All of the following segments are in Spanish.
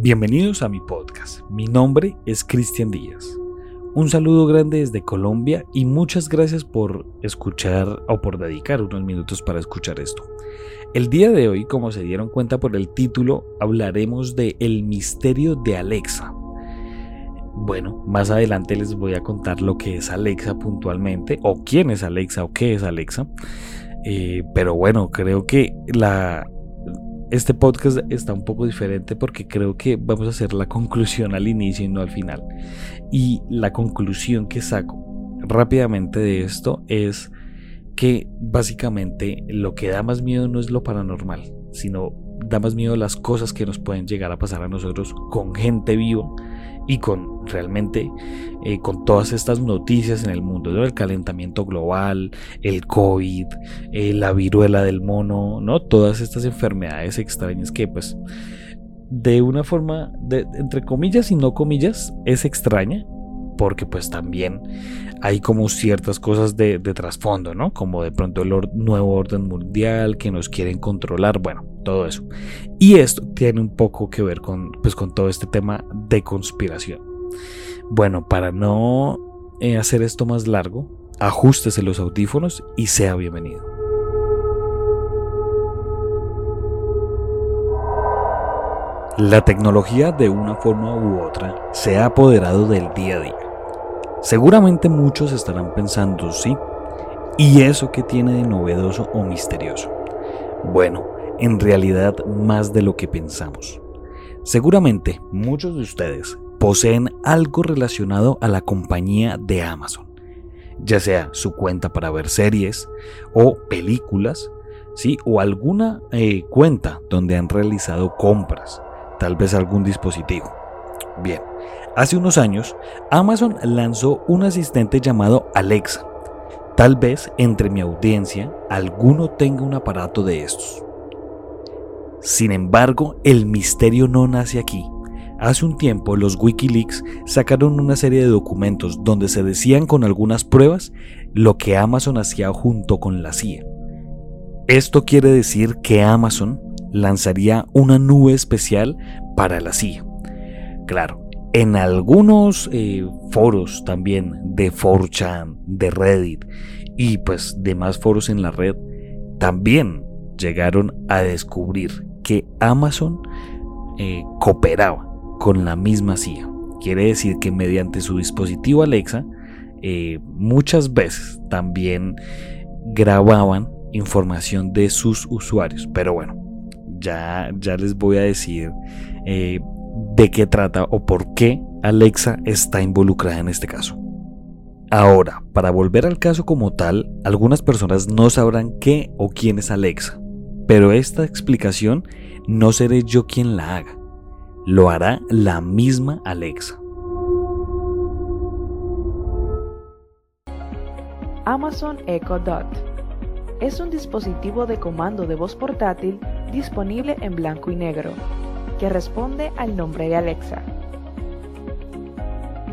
Bienvenidos a mi podcast. Mi nombre es Cristian Díaz. Un saludo grande desde Colombia y muchas gracias por escuchar o por dedicar unos minutos para escuchar esto. El día de hoy, como se dieron cuenta por el título, hablaremos de El misterio de Alexa. Bueno, más adelante les voy a contar lo que es Alexa puntualmente, o quién es Alexa o qué es Alexa. Eh, pero bueno, creo que la, este podcast está un poco diferente porque creo que vamos a hacer la conclusión al inicio y no al final. Y la conclusión que saco rápidamente de esto es que básicamente lo que da más miedo no es lo paranormal, sino da más miedo las cosas que nos pueden llegar a pasar a nosotros con gente viva y con realmente eh, con todas estas noticias en el mundo, el calentamiento global, el COVID, eh, la viruela del mono, ¿no? Todas estas enfermedades extrañas que pues de una forma, de, entre comillas y no comillas, es extraña, porque pues también hay como ciertas cosas de, trasfondo, ¿no? Como de pronto el nuevo orden mundial que nos quieren controlar, bueno, todo eso. Y esto tiene un poco que ver con, pues, con todo este tema de conspiración. Bueno, para no eh, hacer esto más largo, ajustese los audífonos y sea bienvenido. La tecnología de una forma u otra se ha apoderado del día a día Seguramente muchos estarán pensando, sí, ¿y eso qué tiene de novedoso o misterioso? Bueno, en realidad más de lo que pensamos. Seguramente muchos de ustedes poseen algo relacionado a la compañía de Amazon, ya sea su cuenta para ver series o películas, ¿sí? o alguna eh, cuenta donde han realizado compras, tal vez algún dispositivo. Bien, hace unos años Amazon lanzó un asistente llamado Alexa. Tal vez entre mi audiencia alguno tenga un aparato de estos. Sin embargo, el misterio no nace aquí. Hace un tiempo los Wikileaks sacaron una serie de documentos donde se decían con algunas pruebas lo que Amazon hacía junto con la CIA. Esto quiere decir que Amazon lanzaría una nube especial para la CIA. Claro, en algunos eh, foros también de 4chan, de Reddit y pues demás foros en la red, también llegaron a descubrir que Amazon eh, cooperaba con la misma CIA. Quiere decir que mediante su dispositivo Alexa, eh, muchas veces también grababan información de sus usuarios. Pero bueno, ya, ya les voy a decir de qué trata o por qué Alexa está involucrada en este caso. Ahora, para volver al caso como tal, algunas personas no sabrán qué o quién es Alexa, pero esta explicación no seré yo quien la haga, lo hará la misma Alexa. Amazon Echo Dot es un dispositivo de comando de voz portátil disponible en blanco y negro que responde al nombre de Alexa.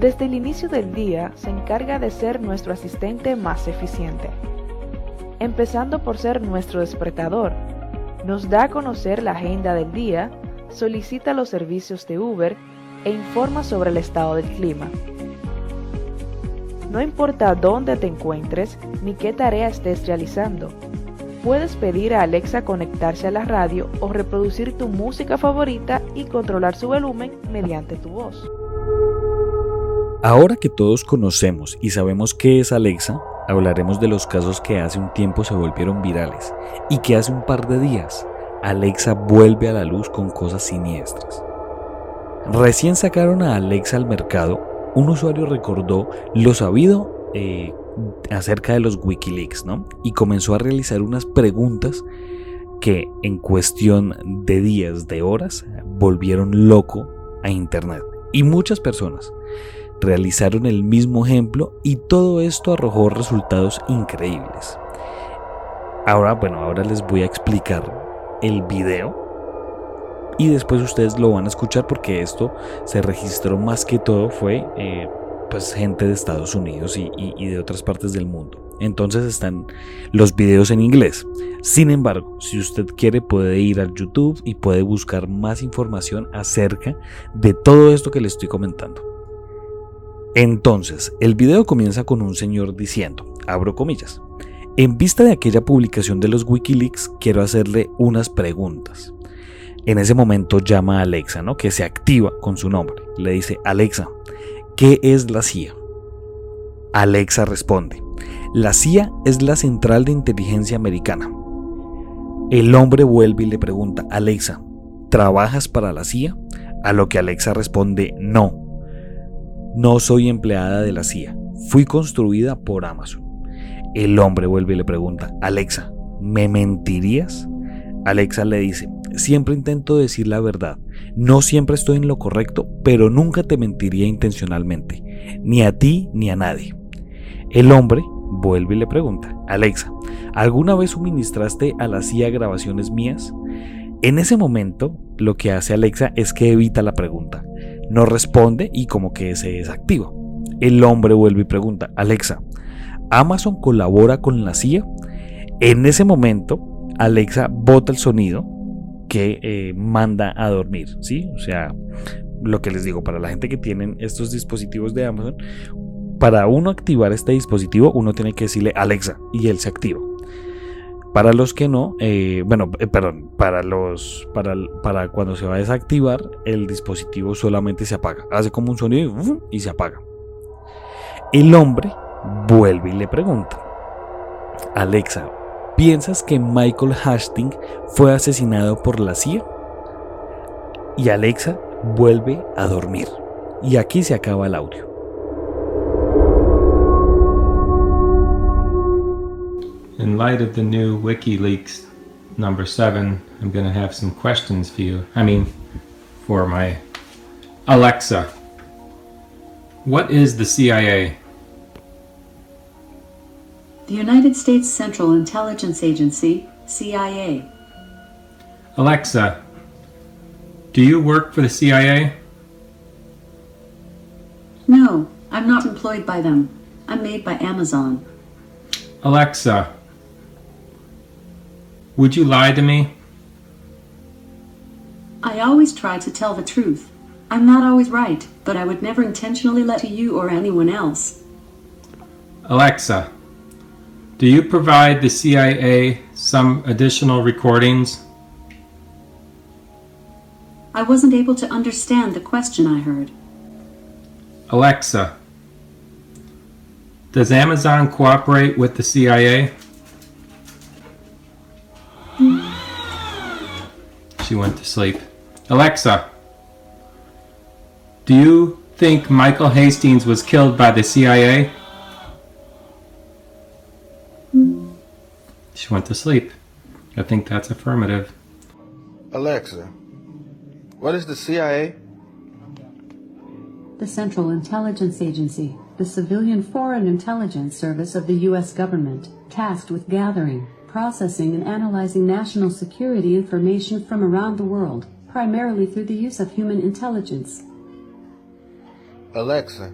Desde el inicio del día se encarga de ser nuestro asistente más eficiente. Empezando por ser nuestro despertador, nos da a conocer la agenda del día, solicita los servicios de Uber e informa sobre el estado del clima. No importa dónde te encuentres ni qué tarea estés realizando, Puedes pedir a Alexa conectarse a la radio o reproducir tu música favorita y controlar su volumen mediante tu voz. Ahora que todos conocemos y sabemos qué es Alexa, hablaremos de los casos que hace un tiempo se volvieron virales y que hace un par de días Alexa vuelve a la luz con cosas siniestras. Recién sacaron a Alexa al mercado, un usuario recordó lo sabido eh, acerca de los Wikileaks, ¿no? Y comenzó a realizar unas preguntas que en cuestión de días, de horas, volvieron loco a Internet. Y muchas personas realizaron el mismo ejemplo y todo esto arrojó resultados increíbles. Ahora, bueno, ahora les voy a explicar el video y después ustedes lo van a escuchar porque esto se registró más que todo fue eh, pues gente de Estados Unidos y, de otras partes del mundo. entonces están los videos en inglés. Sin embargo, si usted quiere puede ir al YouTube y puede buscar más información acerca de todo esto que le estoy comentando. Entonces, el video comienza con un señor diciendo, abro comillas, en vista de aquella publicación de los Wikileaks, quiero hacerle unas preguntas. En ese momento llama a Alexa, ¿no? Que se activa con su nombre. Le dice, Alexa, ¿qué es la CIA? Alexa responde, la CIA es la Central de Inteligencia Americana. El hombre vuelve y le pregunta, Alexa, ¿trabajas para la CIA? A lo que Alexa responde, no, no soy empleada de la CIA, fui construida por Amazon. El hombre vuelve y le pregunta, Alexa, ¿me mentirías? Alexa le dice, siempre intento decir la verdad, no siempre estoy en lo correcto, pero nunca te mentiría intencionalmente, ni a ti ni a nadie. El hombre vuelve y le pregunta, Alexa, ¿alguna vez suministraste a la CIA grabaciones mías? En ese momento, lo que hace Alexa es que evita la pregunta, no responde y como que se desactiva. El hombre vuelve y pregunta, Alexa, Amazon colabora con la CIA. En ese momento, Alexa bota el sonido que eh, manda a dormir, ¿sí? O sea, lo que les digo, para la gente que tienen estos dispositivos de Amazon, para uno activar este dispositivo, uno tiene que decirle Alexa y él se activa. Para los que no, eh, bueno, eh, perdón, para los, para, para cuando se va a desactivar, el dispositivo solamente se apaga. Hace como un sonido y se apaga. El hombre vuelve y le pregunta, Alexa, ¿piensas que Michael Hastings fue asesinado por la CIA? Y Alexa vuelve a dormir. Y aquí se acaba el audio. In light of the new WikiLeaks number seven, I'm going to have some questions for you. I mean, for my Alexa. What is the CIA? The United States Central Intelligence Agency, CIA. Alexa, do you work for the CIA? No, I'm not employed by them. I'm made by Amazon. Alexa, would you lie to me? I always try to tell the truth. I'm not always right, but I would never intentionally lie to you or anyone else. Alexa, do you provide the CIA some additional recordings? I wasn't able to understand the question I heard. Alexa, does Amazon cooperate with the CIA? Hmm. She went to sleep. Alexa, do you think Michael Hastings was killed by the CIA? She went to sleep. I think that's affirmative. Alexa, what is the CIA? The Central Intelligence Agency, the civilian foreign intelligence service of the U.S. government, tasked with gathering, processing, and analyzing national security information from around the world, primarily through the use of human intelligence. Alexa,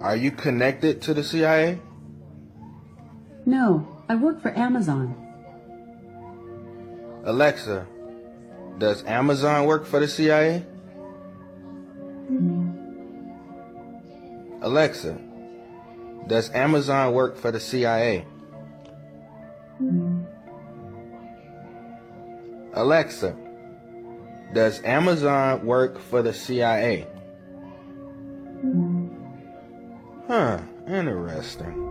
are you connected to the CIA? No, I work for Amazon. Alexa, does Amazon work for the CIA? Alexa, does Amazon work for the CIA? Alexa, does Amazon work for the CIA? Huh, interesting.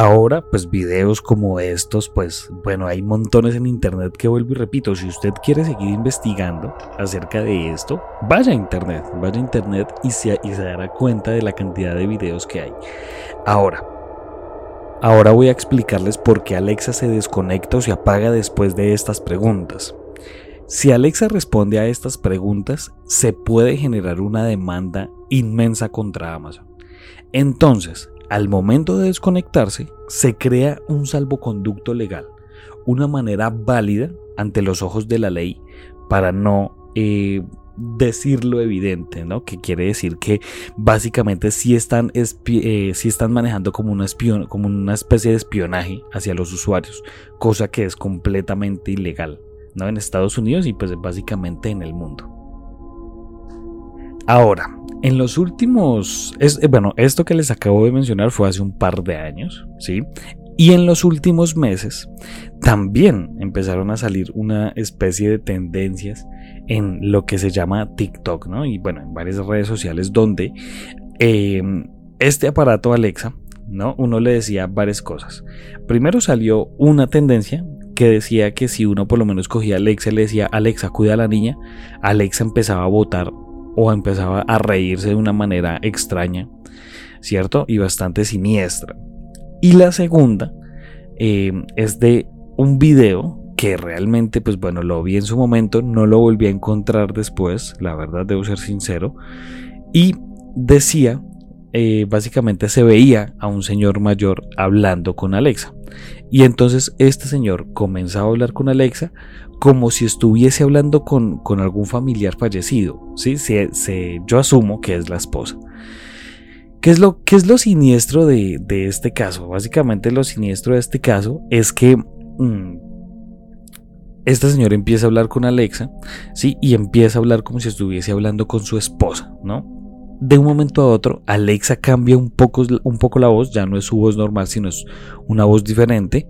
Ahora, pues videos como estos, pues bueno, hay montones en internet que vuelvo y repito, si usted quiere seguir investigando acerca de esto, vaya a internet, vaya a internet y se, y se dará cuenta de la cantidad de videos que hay. Ahora, ahora voy a explicarles por qué Alexa se desconecta o se apaga después de estas preguntas. Si Alexa responde a estas preguntas, se puede generar una demanda inmensa contra Amazon. Entonces, al momento de desconectarse, se crea un salvoconducto legal, una manera válida ante los ojos de la ley para no, eh, decir lo evidente, ¿no? Que quiere decir que básicamente sí están, eh, manejando como una, como una especie de espionaje hacia los usuarios, cosa que es completamente ilegal, ¿no? En Estados Unidos y pues básicamente en el mundo. Ahora, en los últimos, eh, bueno, esto que les acabo de mencionar fue hace un par de años, ¿sí? Y en los últimos meses también empezaron a salir una especie de tendencias en lo que se llama TikTok, ¿no? Y bueno, en varias redes sociales donde eh, este aparato Alexa, ¿no? Uno le decía varias cosas. Primero salió una tendencia que decía que si uno por lo menos cogía a Alexa y le decía Alexa, cuida a la niña, Alexa empezaba a votar o empezaba a reírse de una manera extraña, ¿cierto? Y bastante siniestra. Y la segunda eh, es de un video que realmente, pues bueno, lo vi en su momento, no lo volví a encontrar después, la verdad debo ser sincero, y decía, eh, básicamente se veía a un señor mayor hablando con Alexa. Y entonces este señor comenzaba a hablar con Alexa como si estuviese hablando con, algún familiar fallecido. ¿sí? Yo asumo que es la esposa. ¿Qué es lo, es lo siniestro de, este caso? Básicamente lo siniestro de este caso es que mm, esta señora empieza a hablar con Alexa, ¿sí? Y empieza a hablar como si estuviese hablando con su esposa, ¿no? De un momento a otro, Alexa cambia un poco, un poco la voz, ya no es su voz normal, sino es una voz diferente.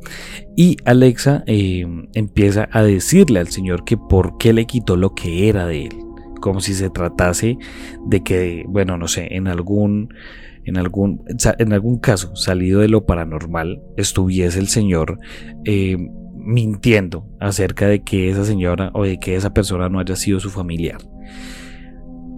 Y Alexa eh, empieza a decirle al señor que por qué le quitó lo que era de él como si se tratase de que, bueno, no sé, en algún, en algún, en algún caso salido de lo paranormal estuviese el señor eh, mintiendo acerca de que esa señora o de que esa persona no haya sido su familiar.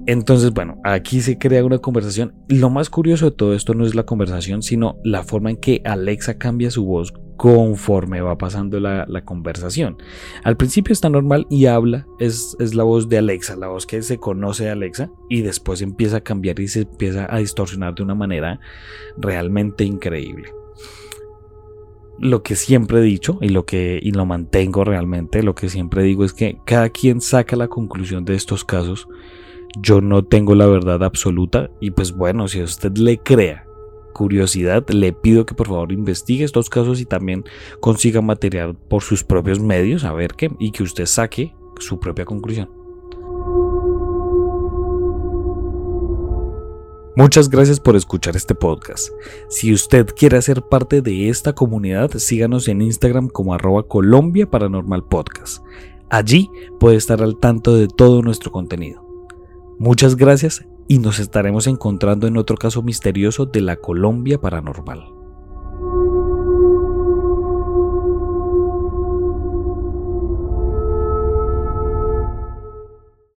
Entonces, bueno, aquí se crea una conversación. Lo más curioso de todo esto no es la conversación, sino la forma en que Alexa cambia su voz conforme va pasando la, conversación. Al principio está normal y habla, es, es, la voz de Alexa, la voz que se conoce de Alexa, y después empieza a cambiar y se empieza a distorsionar de una manera realmente increíble. Lo que siempre he dicho y lo que y lo mantengo realmente, lo que siempre digo es que cada quien saca la conclusión de estos casos. Yo no tengo la verdad absoluta y pues bueno, si a usted le crea curiosidad, le pido que por favor investigue estos casos y también consiga material por sus propios medios, a ver qué, y que usted saque su propia conclusión. Muchas gracias por escuchar este podcast. Si usted quiere ser parte de esta comunidad, síganos en Instagram como arroba Colombia Paranormal Podcast. Allí puede estar al tanto de todo nuestro contenido. Muchas gracias y nos estaremos encontrando en otro caso misterioso de la Colombia paranormal.